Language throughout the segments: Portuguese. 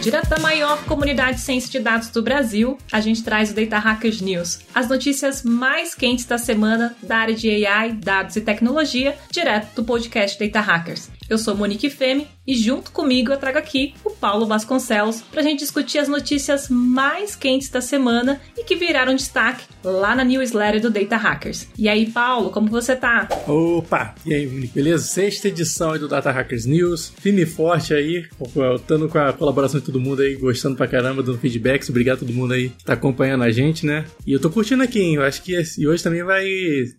Direto da maior comunidade de ciência de dados do Brasil, a gente traz o Data Hackers News, as notícias mais quentes da semana da área de AI, dados e tecnologia, direto do podcast Data Hackers. Eu sou Monique Femi e junto comigo eu trago aqui o Paulo Vasconcelos para a gente discutir as notícias mais quentes da semana e que viraram destaque lá na newsletter do Data Hackers. E aí, Paulo, como você tá? Opa! E aí, Monique, beleza? Sexta edição do Data Hackers News, firme e forte aí, voltando com a colaboração de todo mundo aí, gostando pra caramba, dando feedbacks. Obrigado a todo mundo aí que tá acompanhando a gente, né? E eu tô curtindo aqui, hein? Eu acho que e hoje também vai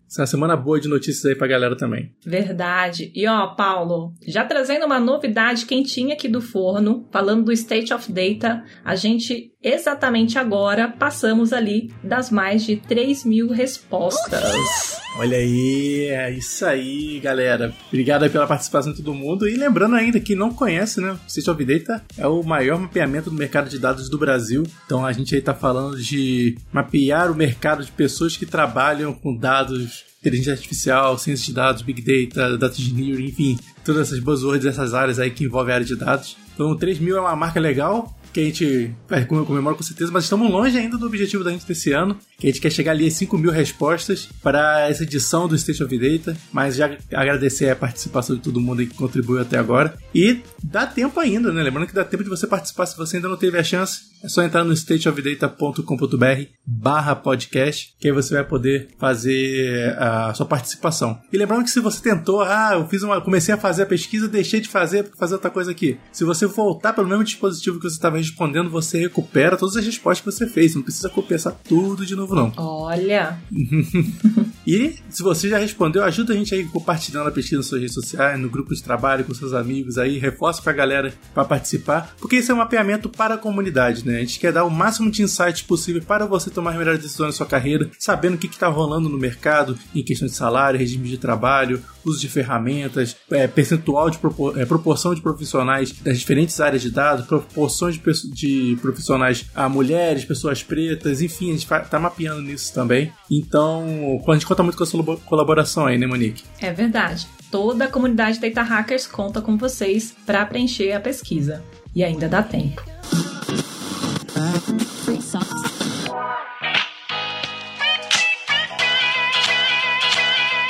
ser uma semana boa de notícias aí pra galera também. Verdade. E ó, Paulo, já trazendo uma novidade quentinha aqui do forno, falando do State of Data, a gente exatamente agora passamos ali das mais de 3 mil respostas. Olha aí, é isso aí, galera. Obrigado pela participação de todo mundo. E lembrando ainda que não conhece, né? O State of Data é o maior mapeamento do mercado de dados do Brasil. Então a gente aí tá falando de mapear o mercado de pessoas que trabalham com dados inteligência artificial, ciência de dados, big data, data engineering, enfim, todas essas buzzwords, essas áreas aí que envolvem a área de dados. Então, 3 mil é uma marca legal, que a gente é, comemora com certeza, mas estamos longe ainda do objetivo da gente desse ano, que a gente quer chegar ali a 5 mil respostas para essa edição do State of Data, mas já agradecer a participação de todo mundo que contribuiu até agora. E dá tempo ainda, né? Lembrando que dá tempo de você participar se você ainda não teve a chance. É só entrar no stateofdata.com.br barra podcast, que aí você vai poder fazer a sua participação. E lembrando que se você tentou, ah, eu fiz uma, comecei a fazer a pesquisa, deixei de fazer para fazer outra coisa aqui. Se você voltar pelo mesmo dispositivo que você estava respondendo, você recupera todas as respostas que você fez. Não precisa começar tudo de novo, não. Olha! e se você já respondeu, ajuda a gente aí compartilhando a pesquisa nas suas redes sociais, no grupo de trabalho, com seus amigos aí, reforça com a galera para participar, porque esse é um mapeamento para a comunidade, né? A gente quer dar o máximo de insights possível para você tomar melhores decisões na sua carreira, sabendo o que está rolando no mercado em questão de salário, regime de trabalho, uso de ferramentas, é, percentual de propor é, proporção de profissionais das diferentes áreas de dados, proporções de, de profissionais a mulheres, pessoas pretas, enfim, a gente está mapeando nisso também. Então, a gente conta muito com a sua colaboração aí, né, Monique? É verdade. Toda a comunidade Data Hackers conta com vocês para preencher a pesquisa. E ainda dá tempo.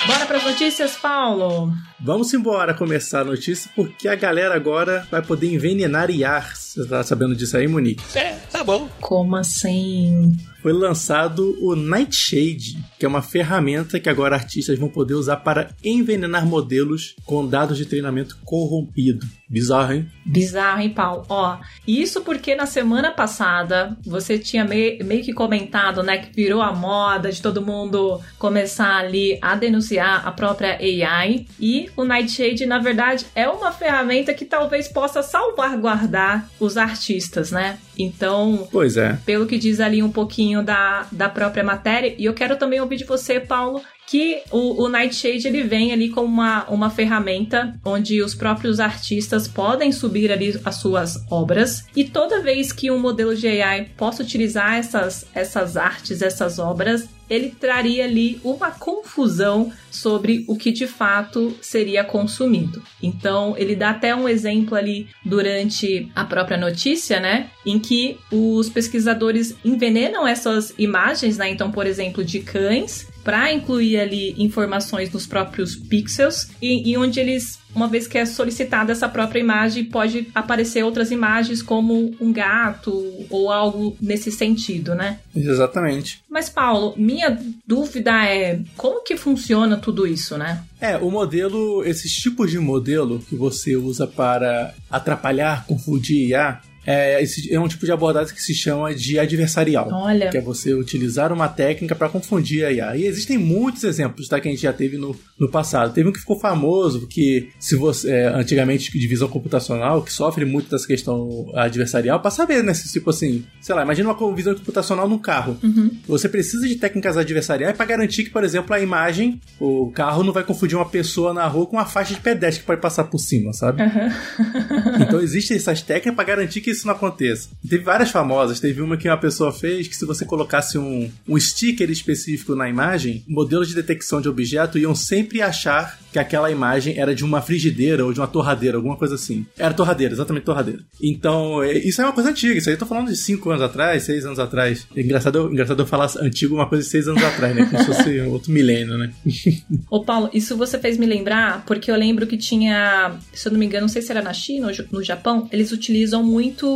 Bora para as notícias, Paulo? Vamos embora começar a notícia, porque a galera agora vai poder envenenar IAR. Você tá sabendo disso aí, Monique? É, tá bom. Como assim? Foi lançado o Nightshade, que é uma ferramenta que agora artistas vão poder usar para envenenar modelos com dados de treinamento corrompido. Bizarro, hein? Bizarro, hein, Paulo? Ó, isso porque na semana passada você tinha meio, meio que comentado, né, que virou a moda de todo mundo começar ali a denunciar a própria AI e o Nightshade, na verdade, é uma ferramenta que talvez possa salvaguardar os artistas, né? Então, pois é. pelo que diz ali um pouquinho da, da própria matéria, e eu quero também ouvir de você, Paulo, que o, o, Nightshade ele vem ali como uma, uma ferramenta onde os próprios artistas podem subir ali as suas obras e toda vez que um modelo de AI possa utilizar essas, essas artes, essas obras, ele traria ali uma confusão sobre o que de fato seria consumido. Então, ele dá até um exemplo ali durante a própria notícia, né, em que os pesquisadores envenenam essas imagens, né, então, por exemplo, de cães para incluir ali informações nos próprios pixels e, e, onde eles, uma vez que é solicitada essa própria imagem, pode aparecer outras imagens como um gato ou algo nesse sentido, né? Exatamente. Mas Paulo, minha dúvida é como que funciona tudo isso, né? É, o modelo, esses tipos de modelo que você usa para atrapalhar, confundir IA, é, esse, é um tipo de abordagem que se chama de adversarial. Olha. Que é você utilizar uma técnica para confundir a IA. E existem muitos exemplos tá, que a gente já teve no, no passado. Teve um que ficou famoso, que se você, é, antigamente, divisão computacional, que sofre muito dessa questão adversarial, para saber, né? Se, tipo assim, sei lá, imagina uma visão computacional num carro. Uhum. Você precisa de técnicas adversariais para garantir que, por exemplo, a imagem, o carro não vai confundir uma pessoa na rua com uma faixa de pedestre que pode passar por cima, sabe? Uhum. então existem essas técnicas para garantir que isso não aconteça. teve várias famosas. Teve uma que uma pessoa fez que se você colocasse um, um sticker específico na imagem, modelos de detecção de objeto iam sempre achar que aquela imagem era de uma frigideira ou de uma torradeira, alguma coisa assim. Era torradeira, exatamente torradeira. Então, é, isso é uma coisa antiga, isso aí eu tô falando de 5 anos atrás, 6 anos atrás. É engraçado, engraçado eu falar antigo uma coisa de 6 anos atrás, né? Como se fosse outro milênio, né? Ô Paulo, isso você fez me lembrar, porque eu lembro que tinha, se eu não me engano, não sei se era na China ou no Japão, eles utilizam muito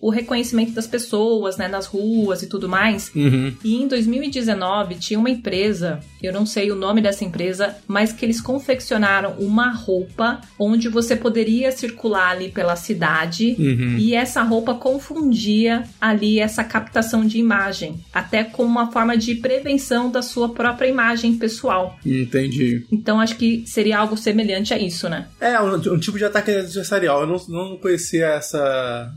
o reconhecimento das pessoas, né, nas ruas e tudo mais. Uhum. E em 2019 tinha uma empresa, eu não sei o nome dessa empresa, mas que eles confeccionaram uma roupa onde você poderia circular ali pela cidade Uhum. e essa roupa confundia ali essa captação de imagem, até como uma forma de prevenção da sua própria imagem pessoal. Entendi. Então acho que seria algo semelhante a isso, né? É, um, um tipo de ataque adversarial. Eu não, não conhecia essa,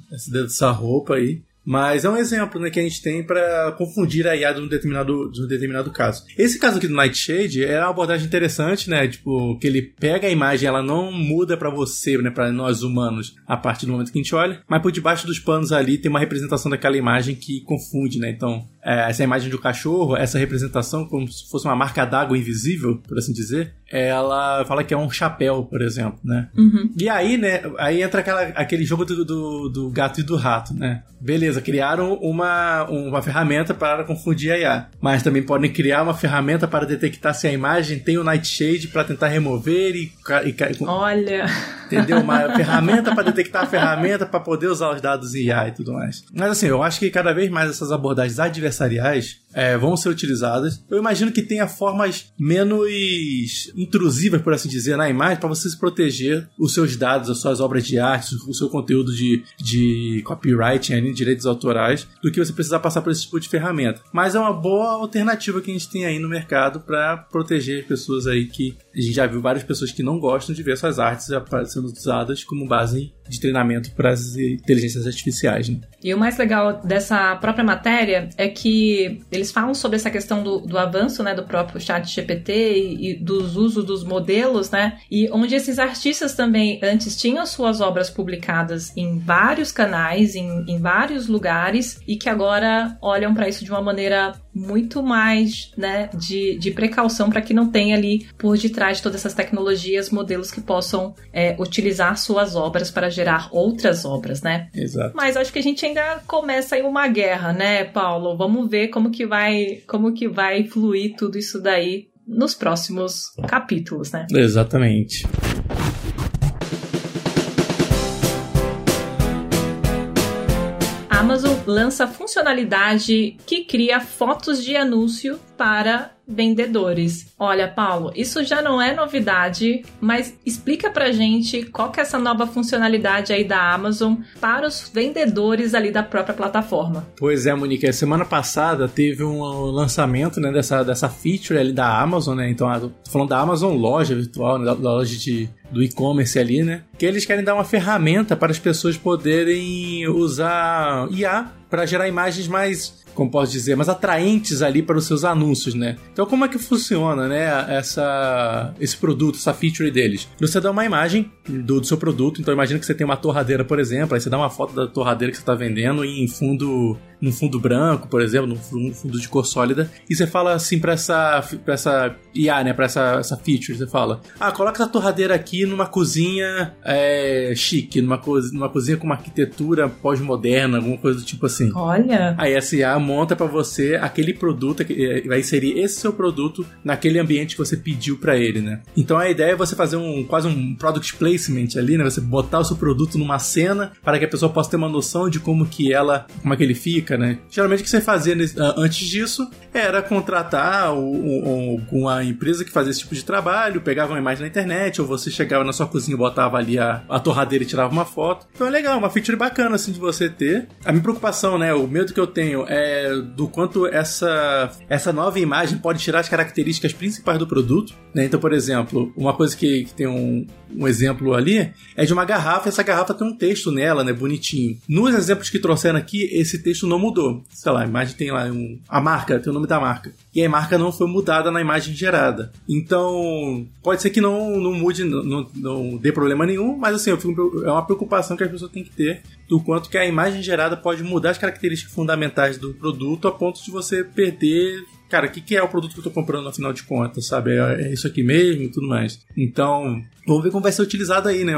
essa roupa aí. Mas é um exemplo né, que a gente tem para confundir a IA de um, determinado, de um determinado caso. Esse caso aqui do Nightshade é uma abordagem interessante, né? Tipo, que ele pega a imagem, ela não muda para você, né? Para nós humanos, a partir do momento que a gente olha, mas por debaixo dos panos ali tem uma representação daquela imagem que confunde, né? Então, é, essa imagem do cachorro, essa representação, como se fosse uma marca d'água invisível, por assim dizer, ela fala que é um chapéu, por exemplo, né? Uhum. E aí, né, aí entra aquela, aquele jogo do, do, do gato e do rato, né? Beleza, criaram uma, uma ferramenta para confundir a IA, mas também podem criar uma ferramenta para detectar se a imagem tem o Nightshade para tentar remover e, e Olha, entendeu? Uma ferramenta para detectar a ferramenta para poder usar os dados em IA e tudo mais. Mas assim, eu acho que cada vez mais essas abordagens adversariais é, vão ser utilizadas. Eu imagino que tenha formas menos intrusivas, por assim dizer, na imagem para você se proteger os seus dados, as suas obras de arte, o seu conteúdo de, de copyright, de direitos autorais, do que você precisar passar por esse tipo de ferramenta. Mas é uma boa alternativa que a gente tem aí no mercado para proteger pessoas aí que a gente já viu várias pessoas que não gostam de ver suas artes sendo usadas como base de treinamento para as inteligências artificiais. Né? E o mais legal dessa própria matéria é que eles falam sobre essa questão do, do avanço né, do próprio chat GPT e, e, dos usos dos modelos, né? E onde esses artistas também antes tinham suas obras publicadas em vários canais, em, em vários lugares, e que agora olham para isso de uma maneira muito mais né, de, de precaução para que não tenha ali por detrás de todas essas tecnologias modelos que possam é, utilizar suas obras para gerar outras obras, né? Exato. Mas acho que a gente ainda começa em uma guerra, né, Paulo? Vamos ver como que vai, como que vai fluir tudo isso daí nos próximos capítulos, né? Exatamente. A Amazon lança funcionalidade que cria fotos de anúncio para vendedores. Olha, Paulo, isso já não é novidade, mas explica pra gente qual que é essa nova funcionalidade aí da Amazon para os vendedores ali da própria plataforma. Pois é, Monique, semana passada teve um lançamento, né, dessa, dessa feature ali da Amazon, né? Então, tô falando da Amazon loja virtual, né, da loja de, do e-commerce ali, né? Que eles querem dar uma ferramenta para as pessoas poderem usar IA para gerar imagens mais como posso dizer, mais atraentes ali para os seus anúncios, né? Então, como é que funciona, né, essa, esse produto, essa feature deles? Você dá uma imagem do, do seu produto, então imagina que você tem uma torradeira, por exemplo, aí você dá uma foto da torradeira que você está vendendo em fundo num fundo branco, por exemplo, num fundo de cor sólida, e você fala assim para essa para essa IA, né, para essa, essa feature, você fala: "Ah, coloca essa torradeira aqui numa cozinha é, chique, numa, co numa cozinha com uma arquitetura pós-moderna, alguma coisa do tipo assim". Olha. Aí essa IA monta para você aquele produto que vai inserir esse seu produto naquele ambiente que você pediu para ele, né? Então a ideia é você fazer um quase um product placement ali, né? Você botar o seu produto numa cena para que a pessoa possa ter uma noção de como que ela, como é que ele fica, né? Geralmente o que você fazia antes disso era contratar uma empresa que fazia esse tipo de trabalho, pegava uma imagem na internet, ou você chegava na sua cozinha, botava ali a, a torradeira e tirava uma foto. Então é legal, uma feature bacana assim de você ter. A minha preocupação, né? O medo que eu tenho é do quanto essa, essa nova imagem pode tirar as características principais do produto. Né? Então, por exemplo, uma coisa que, que tem um, um exemplo ali é de uma garrafa, essa garrafa tem um texto nela, né? Bonitinho. Nos exemplos que trouxeram aqui, esse texto não mudou. Sei lá, a imagem tem lá um, a marca, tem o nome da marca. E a marca não foi mudada na imagem gerada. Então, pode ser que não, não mude, não, não, dê problema nenhum, mas assim, fico, é uma preocupação que as pessoas têm que ter do quanto que a imagem gerada pode mudar as características fundamentais do produto a ponto de você perder cara, o que, que é o produto que eu tô comprando afinal de contas, sabe? É, é isso aqui mesmo e tudo mais. Então, vamos ver como vai ser utilizado aí, né?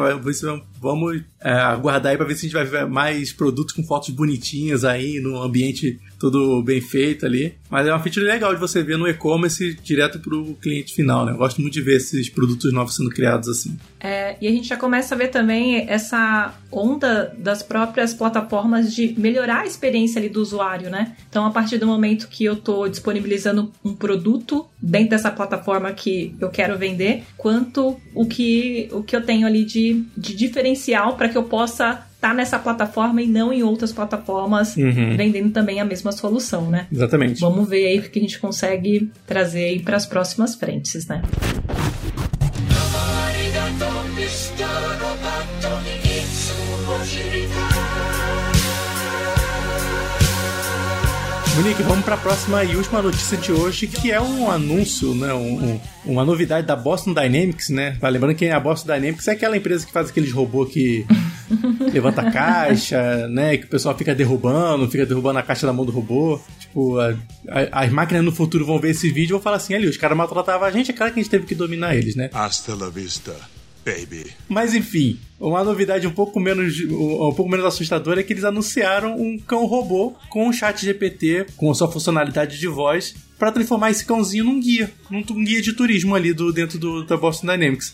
Vamos é, aguardar aí pra ver se a gente vai ver mais produtos com fotos bonitinhas aí, no ambiente tudo bem feito ali. Mas é uma feature legal de você ver no e-commerce direto pro cliente final, né? Eu gosto muito de ver esses produtos novos sendo criados assim. É, e a gente já começa a ver também essa onda das próprias plataformas de melhorar a experiência ali do usuário, né? Então, a partir do momento que eu estou disponibilizando um produto dentro dessa plataforma que eu quero vender, quanto o que, o que eu tenho ali de, de diferencial para que eu possa tá nessa plataforma e não em outras plataformas, uhum. vendendo também a mesma solução, né? Exatamente. Vamos ver aí o que a gente consegue trazer aí para as próximas frentes, né? Monique, vamos para a próxima e última notícia de hoje, que é um anúncio, né? Um, um, uma novidade da Boston Dynamics, né? Lembrando que a Boston Dynamics é aquela empresa que faz aqueles robôs que levanta a caixa, né? Que o pessoal fica derrubando, fica derrubando a caixa da mão do robô. Tipo, a, a, as máquinas no futuro vão ver esse vídeo e vão falar assim: ali, os caras maltratavam a gente, é claro que a gente teve que dominar eles, né? Hasta la vista baby. Mas enfim, uma novidade um pouco menos um pouco menos assustadora é que eles anunciaram um cão robô com o chat GPT, com a sua funcionalidade de voz, para transformar esse cãozinho num guia, num, guia de turismo ali do, dentro do, da Boston Dynamics.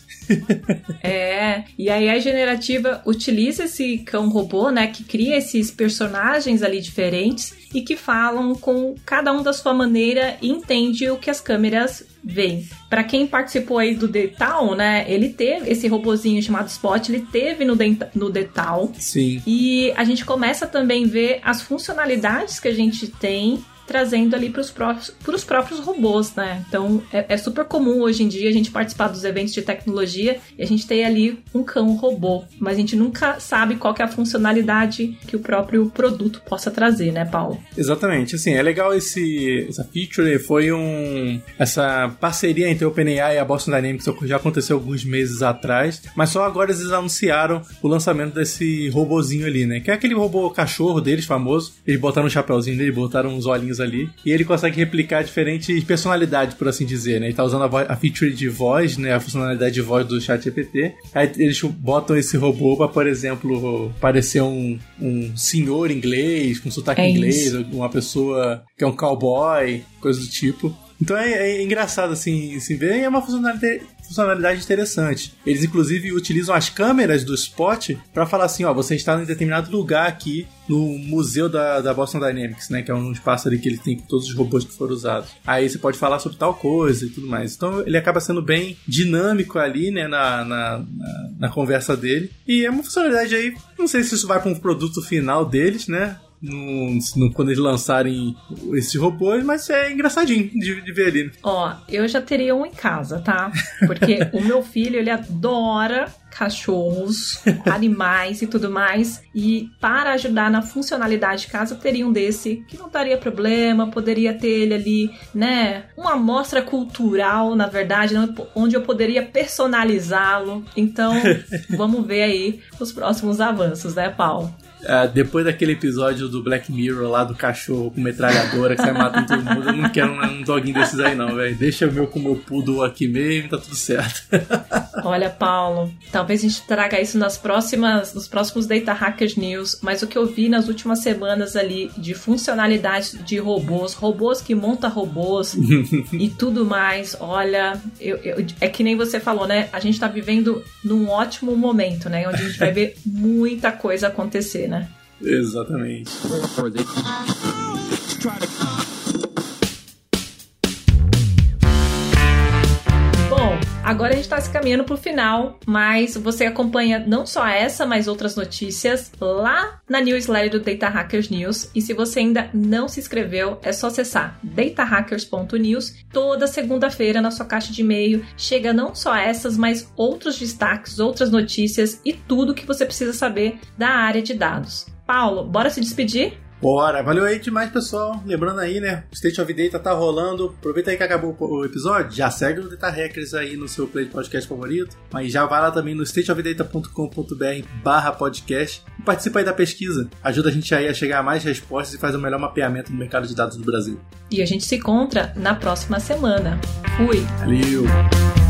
é, e aí a generativa utiliza esse cão robô, né, que cria esses personagens ali diferentes e que falam com cada um da sua maneira e entende o que as câmeras veem. Para quem participou aí do Detal, né, ele teve esse robozinho chamado Spot, ele teve no, no Detal. Sim. E a gente começa também a ver as funcionalidades que a gente tem trazendo ali para os próprios, próprios robôs, né? Então é, é, super comum hoje em dia a gente participar dos eventos de tecnologia e a gente ter ali um cão robô, mas a gente nunca sabe qual é a funcionalidade que o próprio produto possa trazer, né, Paulo? Exatamente, assim, é legal esse essa feature, foi um essa parceria entre a OpenAI e a Boston Dynamics já aconteceu alguns meses atrás, mas só agora eles anunciaram o lançamento desse robozinho ali, né? Que é aquele robô cachorro deles famoso. Eles botaram um chapéuzinho dele, botaram uns olhinhos ali. E ele consegue replicar diferentes personalidades, por assim dizer, né? Ele tá usando a, voz, a feature de voz, né? A funcionalidade de voz do chat GPT. Aí eles botam esse robô pra, por exemplo, parecer um, um senhor inglês, com sotaque é inglês, uma pessoa que é um cowboy, coisa do tipo. Então é, é, engraçado assim se ver e é uma funcionalidade, funcionalidade interessante. Eles inclusive utilizam as câmeras do Spot para falar assim, ó, você está em determinado lugar aqui no museu da, da Boston Dynamics, né, que é um espaço ali que ele tem todos os robôs que foram usados. Aí você pode falar sobre tal coisa e tudo mais. Então ele acaba sendo bem dinâmico ali, né, na, na, na, na conversa dele. E é uma funcionalidade aí, não sei se isso vai para um produto final deles, né? No, no, quando eles lançarem esses robôs, mas é engraçadinho de, de ver ali. Ó, eu já teria um em casa, tá? Porque o meu filho, ele adora cachorros, animais e tudo mais. E para ajudar na funcionalidade de casa, eu teria um desse que não daria problema, poderia ter ele ali, né? Uma amostra cultural, na verdade, onde eu poderia personalizá-lo. Então, vamos ver aí os próximos avanços, né, Paulo? É, depois daquele episódio do Black Mirror lá do cachorro com metralhadora que sai matando todo mundo, eu não quero um, um doguinho desses aí não, velho. Deixa o meu com o meu poodle aqui mesmo, tá tudo certo. Olha, Paulo, talvez a gente traga isso nas próximas, nos próximos Data Hackers News, mas o que eu vi nas últimas semanas ali de funcionalidades de robôs, robôs que montam robôs e tudo mais, olha, eu, eu, é que nem você falou, né? A gente tá vivendo num ótimo momento, né? Onde a gente vai ver muita coisa acontecer né? Exatamente. Agora a gente está se caminhando para o final, mas você acompanha não só essa, mas outras notícias lá na newsletter do Data Hackers News. E se você ainda não se inscreveu, é só acessar datahackers.news. Toda segunda-feira na sua caixa de e-mail chega não só essas, mas outros destaques, outras notícias e tudo que você precisa saber da área de dados. Paulo, bora se despedir? Bora, valeu aí demais, pessoal. Lembrando aí, né? O State of Data tá rolando. Aproveita aí que acabou o episódio. Já segue o Data Hackers aí no seu play de podcast favorito. Mas já vai lá também no stateofdata.com.br barra podcast e participa aí da pesquisa. Ajuda a gente aí a chegar a mais respostas e faz o melhor mapeamento do mercado de dados do Brasil. E a gente se encontra na próxima semana. Fui! Valeu!